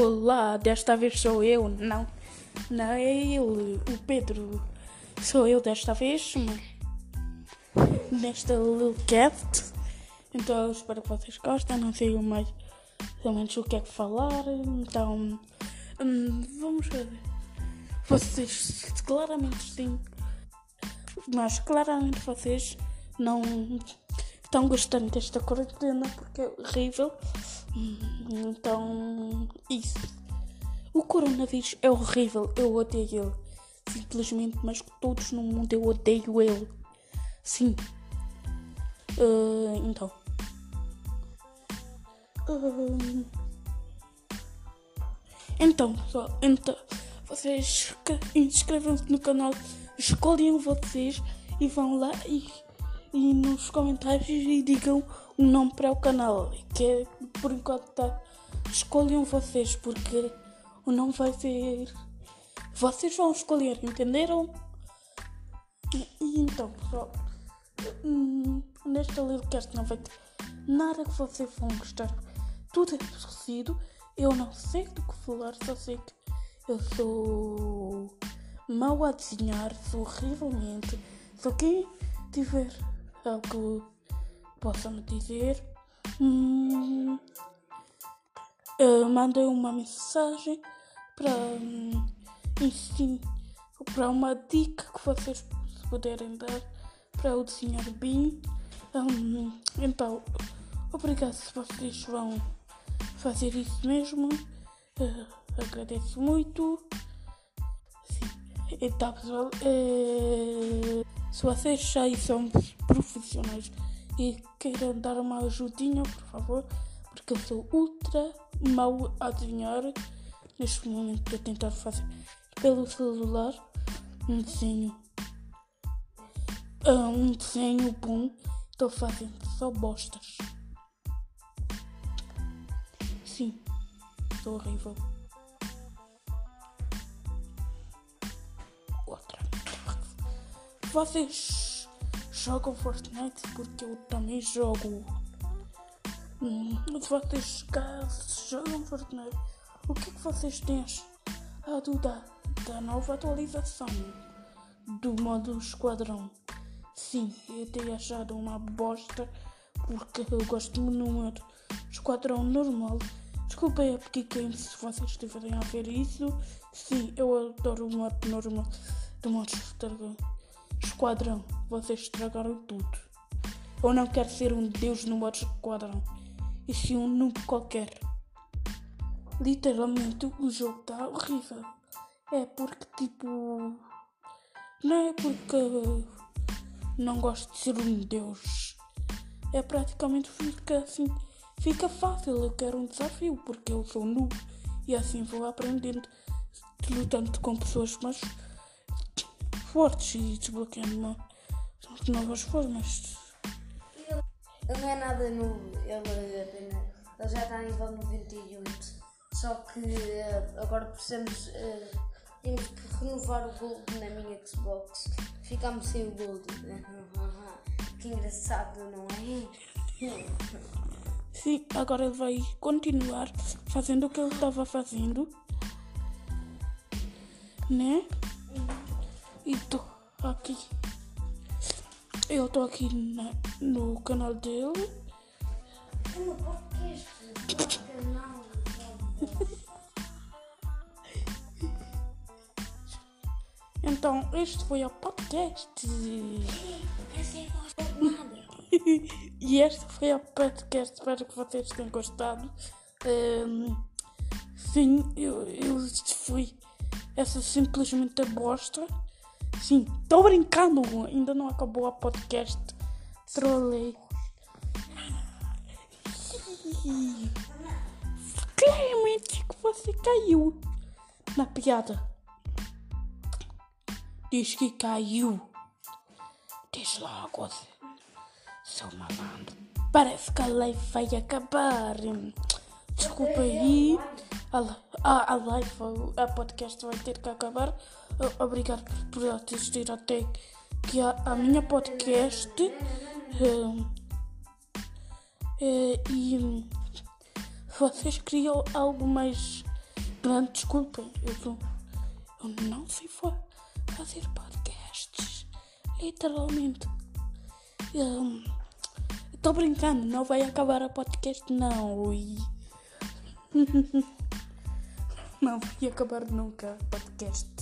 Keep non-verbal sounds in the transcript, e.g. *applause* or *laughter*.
Olá, desta vez sou eu, não, não é ele, o Pedro. Sou eu desta vez, nesta Little Cast. Então espero que vocês gostem, não sei mais ou menos o que é que falar. Então hum, vamos ver. Vocês claramente sim, mas claramente vocês não estão gostando desta quarentena porque é horrível. Então, isso. O coronavírus é horrível, eu odeio ele. Simplesmente, mas todos no mundo eu odeio ele. Sim. Uh, então. Uh, então, pessoal, então, vocês inscrevam-se no canal, escolhem vocês e vão lá e, e nos comentários e digam o nome para o canal. Que é, por enquanto tá. Escolham vocês, porque o nome vai ser. Vocês vão escolher, entenderam? E então, pessoal, hum, nesta Lilcast não vai ter nada que vocês vão gostar. Tudo é parecido. Eu não sei do que falar, só sei que eu sou mau a desenhar, sou horrivelmente. Só quem tiver algo possa me dizer. Hum, mandei uma mensagem para um, para uma dica que vocês puderem dar para eu desenhar bem. Um, então, obrigado se vocês vão fazer isso mesmo. Uh, agradeço muito. Então, pessoal, uh, se vocês já são profissionais e queiram dar uma ajudinha, por favor, porque eu sou ultra mau a adivinhar. Neste momento a tentar fazer pelo celular um desenho. Uh, um desenho bom. Estou fazendo só bostas. Sim, sou horrível. Outra. Vocês jogam Fortnite porque eu também jogo. Hum, vocês jogam Fortnite, o que, é que vocês têm achado da, da nova atualização do modo esquadrão? Sim, eu tenho achado uma bosta porque eu gosto do modo esquadrão normal. Desculpem a pequeno se vocês estiverem a ver isso. Sim, eu adoro o modo normal do modo esquadrão. Vocês estragaram tudo. Eu não quero ser um deus no modo esquadrão. E sim um noob qualquer. Literalmente o jogo está horrível. É porque tipo. Não é porque não gosto de ser um deus. É praticamente fica assim. Fica fácil. Eu quero um desafio porque eu sou noob. E assim vou aprendendo lutando com pessoas mais fortes e desbloqueando novas formas. Ele, ele não é nada novo, ele, apenas, ele já está a nível 98. Só que uh, agora precisamos. Uh, temos que renovar o Gold na minha Xbox. Ficamos sem o Gold. *laughs* que engraçado, não é? Sim, agora ele vai continuar fazendo o que ele estava fazendo. Né? E tô aqui. Eu tô aqui na, no canal dele. No podcast. canal. Então, este foi o podcast. *laughs* e este foi o podcast. Espero que vocês tenham gostado. Um, sim, eu, eu fui essa simplesmente bosta. Sim, tô brincando, ainda não acabou a podcast. Trolei. Claramente que você caiu na piada. Diz que caiu. Diz logo, seu malandro. Parece que a live vai acabar. Desculpa aí. A, a, live, a podcast vai ter que acabar. Obrigado por assistir até que a, a minha podcast. Uh, uh, e vocês queriam algo mais grande desculpa. Eu, sou, eu não sei fa- fazer podcasts. Literalmente. Estou brincando, não vai acabar a podcast não. Ui. *laughs* não vai acabar nunca o podcast.